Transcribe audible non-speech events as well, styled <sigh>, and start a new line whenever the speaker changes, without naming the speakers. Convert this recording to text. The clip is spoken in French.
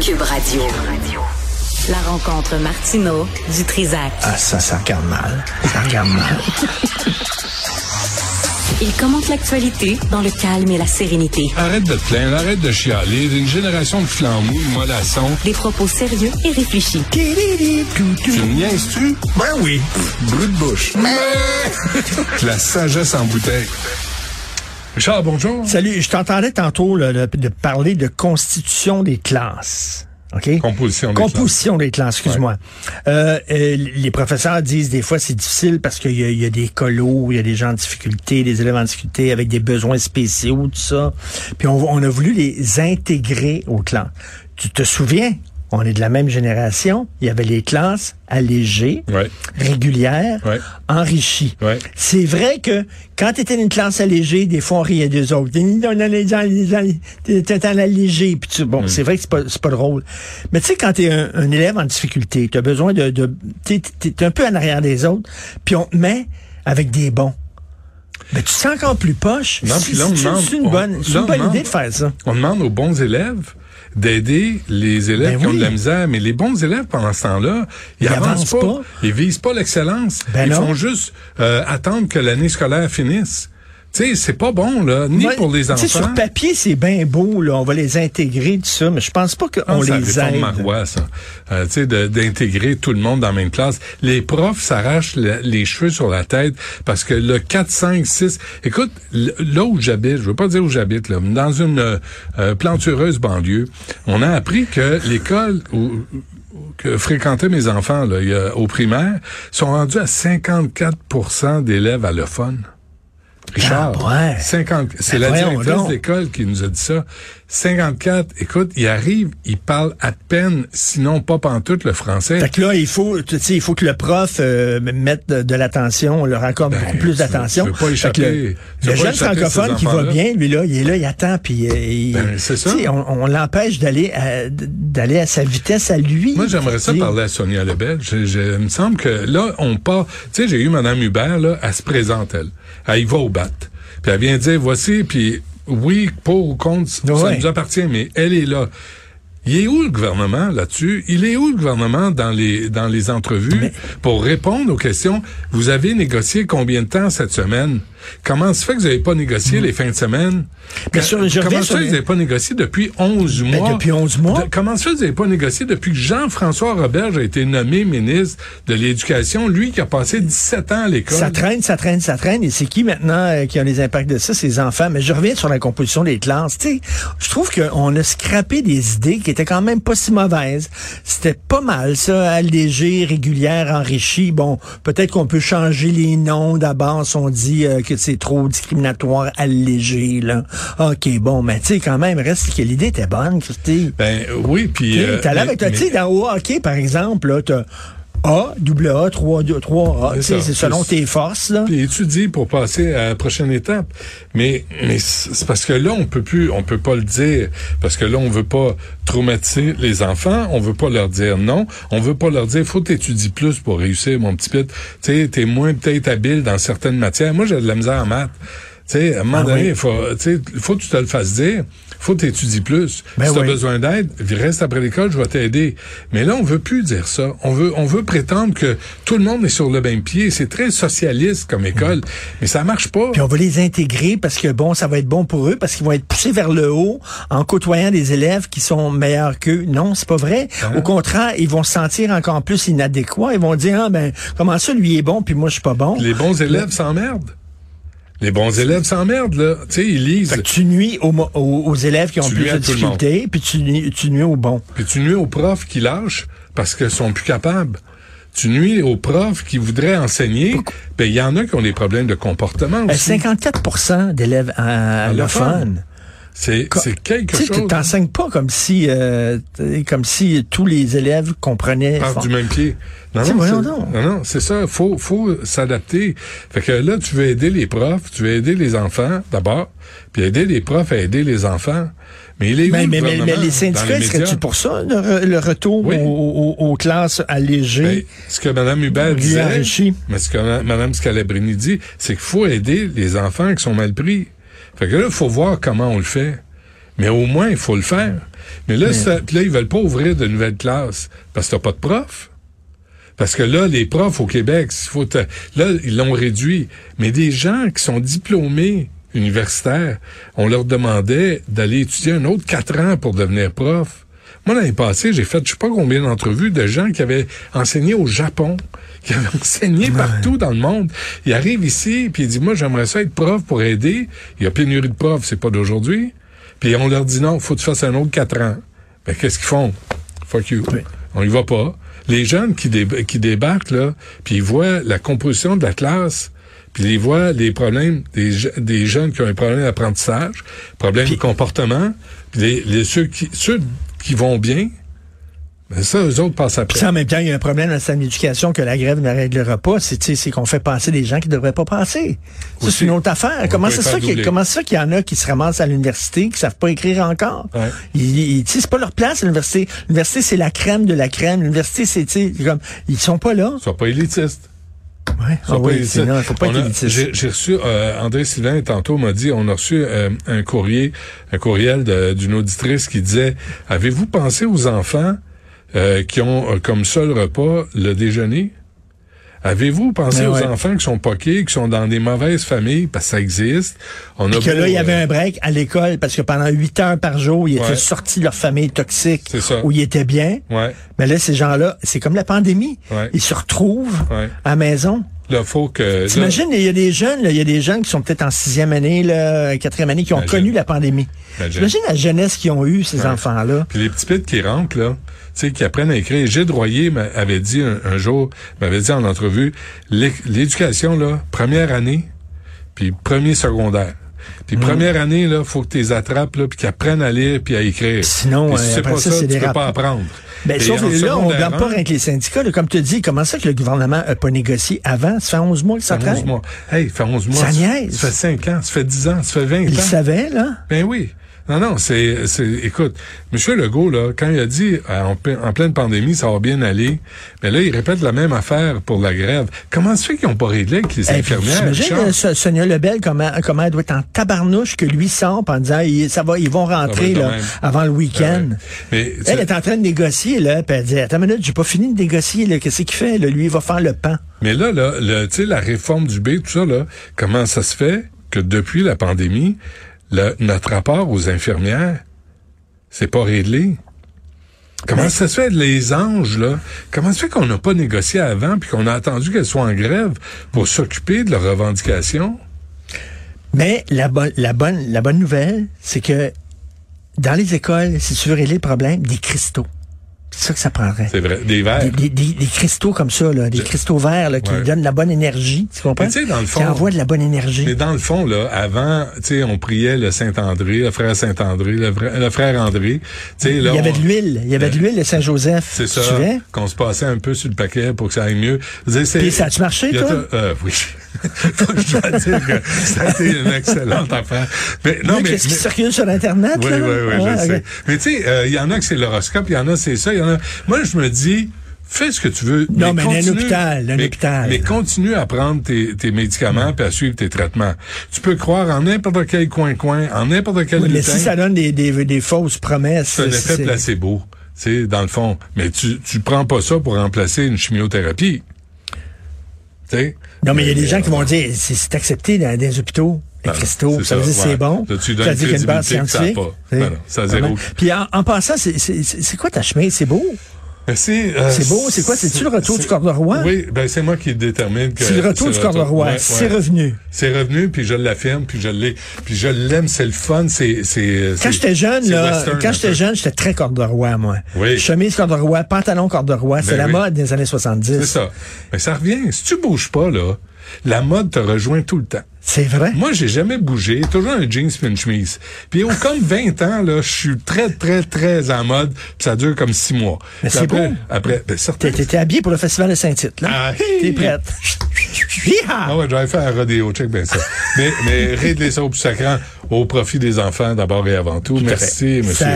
Cube Radio. La rencontre Martino du Trizac.
Ah, ça, ça regarde mal. Ça regarde mal.
Il commente l'actualité dans le calme et la sérénité.
Arrête de te plaindre, arrête de chialer. Une génération de flambous, de mollassons.
Des propos sérieux et réfléchis.
Tu me niaises-tu?
Ben oui.
Brut de bouche. <laughs> La sagesse en bouteille. Richard, bonjour.
Salut, je t'entendais tantôt là, de, de parler de constitution des classes. OK?
Composition des
Composition des classes, excuse-moi. Euh, euh, les professeurs disent des fois c'est difficile parce qu'il y, a- il y a des colos, il y a des gens en difficulté, des élèves en difficulté avec des besoins spéciaux, tout ça. Puis on, on a voulu les intégrer aux classes. Tu te souviens? On est de la même génération. Il y avait les classes allégées,
Ouais.
régulières,
Ouais.
enrichies.
Ouais.
C'est vrai que quand tu étais une classe allégée, des fois on riait des autres. T'étais en allégé. Puis tu, bon,
Mm.
c'est vrai que c'est pas, pas drôle. Mais tu sais, quand t'es un, un élève en difficulté, tu as besoin de... de t'es, t'es un peu en arrière des autres, puis on te met avec des bons. Mais tu te sens encore plus poche.
Non,
C'est-
puis là, on
c'est-
demande-
c'est une
on-
bonne, c'est
là,
une
on
bonne
demande-
idée de faire ça.
On demande aux bons élèves d'aider les élèves
Ben
qui ont de la misère. Mais les bons élèves, pendant ce temps-là, ils,
Ils
avancent
avancent
pas.
pas.
Ils visent pas l'excellence.
Ben
ils
non.
font juste euh, attendre que l'année scolaire finisse. Tu sais, c'est pas bon, là, ni
Ouais,
pour les
tu sais,
enfants.
Sur papier, c'est bien beau, là. On va les intégrer, tout ça, mais je pense pas qu'on
que
les aide.
Marois, ça. Euh, tu sais, d'intégrer tout le monde dans la même classe. Les profs s'arrachent le- les cheveux sur la tête parce que le 4, 5, 6... Écoute, là où j'habite, je veux pas dire où j'habite, là, mais dans une euh, euh, plantureuse banlieue, on a appris que l'école où, que fréquentaient mes enfants là, y a- au primaire sont rendus à 54% d'élèves allophones. Richard,
Ah, ouais.
50, c'est
Ben
la
voyons
directrice d'école qui nous a dit ça. 54, écoute, il arrive, il parle à peine, sinon pas pantoute le français.
Fait que là, il faut, tu sais, il faut que le prof euh, mette de, de l'attention, on leur accorde
Ben,
beaucoup plus d'attention. le, le
pas
jeune francophone qui va bien, lui là, il est là, il attend, puis euh, il,
Ben, ça.
on, on l'empêche d'aller à, d'aller à sa vitesse à lui.
Moi, j'aimerais ça parler à Sonia Lebel. Je, je- il me semble que là, on part. Tu sais, j'ai eu Mme Hubert, là, elle se présente, elle. Elle y va au bat. Puis elle vient dire, voici, puis oui, pour ou contre, ça nous appartient, mais elle est là. Il est où le gouvernement là-dessus? Il est où le gouvernement dans les dans les entrevues pour répondre aux questions? Vous avez négocié combien de temps cette semaine? Comment se fait que vous n'avez pas négocié les fins de semaine?
Sur- je
comment
reviens
se
sur
fait que vous n'avez pas négocié depuis 11
Ben,
mois?
depuis 11 mois.
De- comment ça fait que vous n'avez pas négocié depuis que Jean-François Roberge a été nommé ministre de l'Éducation, lui qui a passé 17 ans à l'école?
Ça traîne, ça traîne, ça traîne. Et c'est qui maintenant euh, qui a les impacts de ça? Les enfants. Mais je reviens sur la composition des classes. Tu sais, je trouve qu'on a scrappé des idées qui étaient quand même pas si mauvaises. C'était pas mal, ça, allégé, régulière, enrichi. Bon, peut-être qu'on peut changer les noms d'abord si on dit euh, que c'est trop discriminatoire, allégé, là. OK, bon, mais tu sais, quand même, reste que l'idée était bonne, Christy.
Ben oui, puis...
Tu sais,
euh, mais-
avec tu sais, dans au hockey, par exemple, là, t'as A, double A, 3, 3 A.
C'est
selon tes forces, là.
puis étudier pour passer à la prochaine étape. Mais, mais c'est parce que là, on peut plus, on peut pas le dire. Parce que là, on veut pas traumatiser les enfants. On veut pas leur dire non. On veut pas leur dire, faut t'étudier plus pour réussir, mon petit pit. Tu sais, t'es moins peut-être habile dans certaines matières. Moi, j'ai de la misère en maths. Tu sais, à un moment
Ah
donné,
oui.
il faut, tu que tu te le fasses dire. Faut que t'étudies plus.
Ben
si t'as
oui.
besoin d'aide, reste après l'école, je vais t'aider. Mais là, on veut plus dire ça. On veut, on veut prétendre que tout le monde est sur le même pied. C'est très socialiste comme école, mais ça marche pas.
Puis on va les intégrer parce que bon, ça va être bon pour eux, parce qu'ils vont être poussés vers le haut en côtoyant des élèves qui sont meilleurs qu'eux. Non, c'est pas vrai.
Hein?
Au contraire, ils vont se sentir encore plus inadéquats. Ils vont dire, ah ben, comment ça, lui est bon, puis moi, je suis pas bon.
Les bons élèves s'emmerdent. Les bons élèves s'emmerdent, là. Tu sais, ils lisent.
Fait que tu nuis aux, mo- aux, aux élèves qui ont
Tu
plus de difficultés, puis tu nuis, tu nuis aux bons.
Puis tu nuis aux profs qui lâchent parce qu'ils sont plus capables. Tu nuis aux profs qui voudraient enseigner. Ben, il y en a qui ont des problèmes de comportement
Euh,
aussi.
54% d'élèves euh, allophones.
C'est, quelque
Tu
chose.
t'enseignes pas comme si, euh, comme si tous les élèves comprenaient. Fort.
du même pied. Non, non,
voyons donc.
non, non, c'est ça. Faut, faut s'adapter. Fait que là, tu veux aider les profs, tu veux aider les enfants, d'abord, puis aider les profs à aider les enfants. Mais il est où
Mais,
le
mais, mais, mais les syndicats,
médias?
pour ça, le, le retour
Oui.
aux, aux- aux classes allégées?
Ben, ce que Mme Hubert disait, mais ce que Mme Scalabrini dit, c'est qu'il faut aider les enfants qui sont mal pris. Fait que là, il faut voir comment on le fait. Mais au moins, il faut le faire. Mais là, ça, puis là, ils veulent pas ouvrir de nouvelles classes parce que t'as pas de profs. Parce que là, les profs au Québec, faut te- là, ils l'ont réduit. Mais des gens qui sont diplômés universitaires, on leur demandait d'aller étudier un autre quatre ans pour devenir prof. Moi, l'année passée, j'ai fait je sais pas combien d'entrevues de gens qui avaient enseigné au Japon, <laughs> qui avaient enseigné partout dans le monde. Ils arrivent ici, puis ils disent, moi, j'aimerais ça être prof pour aider. Il y a pénurie de profs, c'est pas d'aujourd'hui. Puis on leur dit, non, faut que tu fasses un autre quatre ans. Ben, qu'est-ce qu'ils font? Fuck you.
Oui.
On y va pas. Les jeunes qui, dé- qui débarquent, là, puis ils voient la composition de la classe, puis ils voient les problèmes des, je- des jeunes qui ont un problème d'apprentissage, problème de comportement, puis les, les- ceux, qui, ceux qui vont bien, ben ça, eux autres passent après.
Puis ça, en même temps, il y a un problème dans le système d'éducation que la grève ne réglera pas. C'est, qu'on fait passer des gens qui ne devraient pas passer. Ça, c'est une autre affaire.
On
Comment c'est ça qu'il
doubler.
comment c'est ça qu'il y en a qui se ramassent à l'université, qui savent pas écrire encore?
Ouais.
Ils, ils- c'est pas leur place, à l'université. L'université, c'est la crème de la crème. L'université, c'est, comme, ils sont pas là.
Sois pas élitiste.
Ouais. Ah oui,
élitiste.
c'est- non, faut pas.
J'ai reçu, euh, André Sylvain, tantôt, m'a dit, on a reçu euh, un courrier, un courriel d'une auditrice qui disait, avez-vous pensé aux enfants euh, qui ont comme seul repas le déjeuner? Avez-vous pensé
Ben
aux enfants qui sont poqués, qui sont dans des mauvaises familles, parce que ça existe? On a
que
beau,
là, il y avait un break à l'école parce que pendant huit heures par jour, ils
Ouais.
étaient sortis de leur famille toxique
C'est ça.
où ils étaient bien.
Ouais,
Mais là, ces gens-là, c'est comme la pandémie. Ils se retrouvent à la maison.
Là, faut que...
T'imagines, il y a des jeunes, il y a des jeunes qui sont peut-être en sixième année, là, quatrième année, qui ont
Imagine.
connu la pandémie.
Imagine.
T'imagines la jeunesse qu'ils ont eu, ces
Ouais.
enfants-là.
Puis les petits pits qui rentrent, là, tu sais, qui apprennent à écrire. Gilles Royer m'a- avait dit un, un jour, m'avait dit en entrevue, l'é- l'éducation, là, première année, puis premier secondaire.
Mm.
Puis première année, là, faut que tu les attrapes, là, puis qu'ils apprennent à lire, puis à écrire.
Sinon,
si
euh,
sais
après
pas
ça,
ça,
c'est
tu
des
peux pas apprendre.
Ben, sauf que là, on
secondaire
blâme pas rien que les syndicats. là. Comme tu dis, comment ça que le gouvernement n'a pas négocié avant? Ça fait 11 mois que ça
Ça fait 11
traîne.
mois. Hey, ça fait 11 mois.
Ça niaise.
Ça fait 5 ans, ça fait 10 ans, ça fait 20
Ils
ans.
savaient, là.
Ben oui. Non, non, c'est, c'est, écoute, M. Legault, là, quand il a dit, euh, en, en pleine pandémie, ça va bien aller, mais là, il répète la même affaire pour la grève. Comment se fait qu'ils n'ont pas réglé avec les
puis,
infirmières? Richard?
euh, So- Sonia Lebel, comment, comment elle doit être en tabarnouche que lui sort en disant, il- ça va, ils vont rentrer, là, avant le
Ben
week-end.
ouais.
Elle est en train de négocier, là, puis elle dit, attends une minute, j'ai pas fini de négocier, là, qu'est-ce qu'il fait, là? Lui, il va faire le pan.
mais là, là, le, tu sais, la réforme du B, tout ça, là, comment ça se fait que depuis la pandémie, le- notre rapport aux infirmières, c'est pas réglé? Comment
Mais-
ça se fait, les anges, là? Comment ça se fait qu'on n'a pas négocié avant puis qu'on a attendu qu'elles soient en grève pour s'occuper de leurs revendications?
Mais la bonne, la bonne, la bonne nouvelle, c'est que dans les écoles, si tu veux régler le problème, des cristaux. C'est ça que ça prendrait.
C'est vrai. Des verres.
Des, des- des- des cristaux comme ça, là, des
Je-
cristaux verts là, qui
Ouais.
donnent la bonne énergie, tu comprends?
Mais dans le fond-
Qui envoient de la bonne énergie.
Mais dans le fond, là, avant, tu sais, on priait le Saint-André, le frère Saint-André, le, vrai- le frère André. Tu sais, là,
Il y avait de l'huile. Il y avait de l'huile de Saint-Joseph.
C'est ça, qu'on se passait un peu sur le paquet pour que ça aille mieux.
Puis ça a-tu marché, toi?
euh, oui. <laughs> Je dois dire que ça a été une excellente <laughs> affaire. Mais non, mais,
Qu'est-ce qui
mais-
circule sur Internet?
oui,
là?
oui, oui, je sais. Mais tu sais, euh, il y en a que c'est l'horoscope, il y en a c'est ça, il y en a. Moi, je me dis, fais ce que tu veux.
Non, mais un
continue-
hôpital,
mais,
hôpital.
Mais continue à prendre tes, tes médicaments puis à suivre tes traitements. Tu peux croire en n'importe quel coin-coin, en n'importe quel
Oui, mais si ça donne des, des, des fausses promesses.
C'est un effet placebo, tu sais, dans le fond. Mais tu, tu prends pas ça pour remplacer une chimiothérapie.
Non, mais il y a des
Mais,
gens qui
euh,
vont dire, c'est accepté dans des hôpitaux. Les
Ah,
cristaux, ça veut dire
ça,
c'est bon.
Tu
ça veut dire qu'il y a une base
ça a
scientifique.
pas. Ça a zéro.
Vraiment. Puis en, passant, c'est quoi ta chemise? C'est beau?
C'est euh,
C'est beau, c'est quoi? C'est-tu le retour du roi?
Oui, ben c'est moi qui détermine que
C'est le retour du roi.
Ouais,
C'est revenu.
C'est revenu, puis je l'affirme, puis je l'ai, puis je l'aime, c'est le fun, c'est.
Quand j'étais jeune, là,
western,
quand j'étais jeune, j'étais très roi, moi.
Oui.
Chemise roi, pantalon roi, c'est
Ben
la
oui.
mode des années 70.
C'est ça. Mais ça revient. Si tu bouges pas là, la mode te rejoint tout le temps.
C'est vrai?
Moi, j'ai jamais bougé, toujours un jeans puis une chemise. Puis au comme <laughs> 20 ans là, je suis très très très en mode, puis ça dure comme six mois.
Mais c'est
après,
beau.
après, ben
T'étais habillé pour le festival de Saint-Tite, là.
Ah,
T'es prête. <laughs>
Ah ouais, j'avais fait un rodéo, check bien ça. mais mais régler ça au plus sacrant au profit des enfants d'abord et avant tout. Merci,
fait.
monsieur.